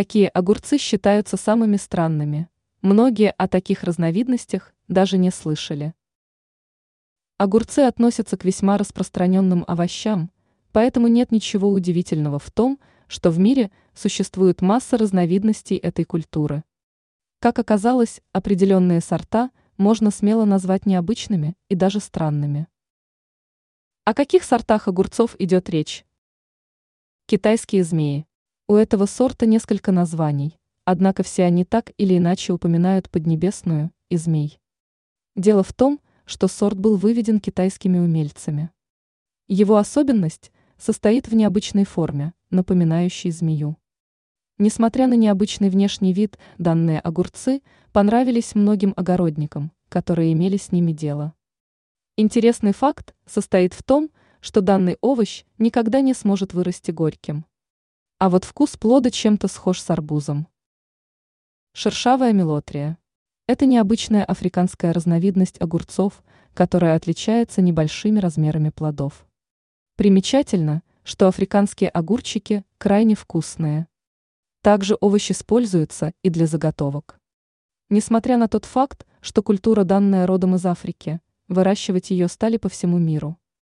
Какие огурцы считаются самыми странными? Многие о таких разновидностях даже не слышали. Огурцы относятся к весьма распространенным овощам, поэтому нет ничего удивительного в том, что в мире существует масса разновидностей этой культуры. Как оказалось, определенные сорта можно смело назвать необычными и даже странными. О каких сортах огурцов идет речь? Китайские змеи. У этого сорта несколько названий, однако все они так или иначе упоминают Поднебесную и змей. Дело в том, что сорт был выведен китайскими умельцами. Его особенность состоит в необычной форме, напоминающей змею. Несмотря на необычный внешний вид, данные огурцы понравились многим огородникам, которые имели с ними дело. Интересный факт состоит в том, что данный овощ никогда не сможет вырасти горьким. А вот вкус плода чем-то схож с арбузом. Шершавая мелотрия. Это необычная африканская разновидность огурцов, которая отличается небольшими размерами плодов. Примечательно, что африканские огурчики крайне вкусные. Также овощ используется и для заготовок. Несмотря на тот факт, что культура данная родом из Африки, выращивать ее стали по всему миру.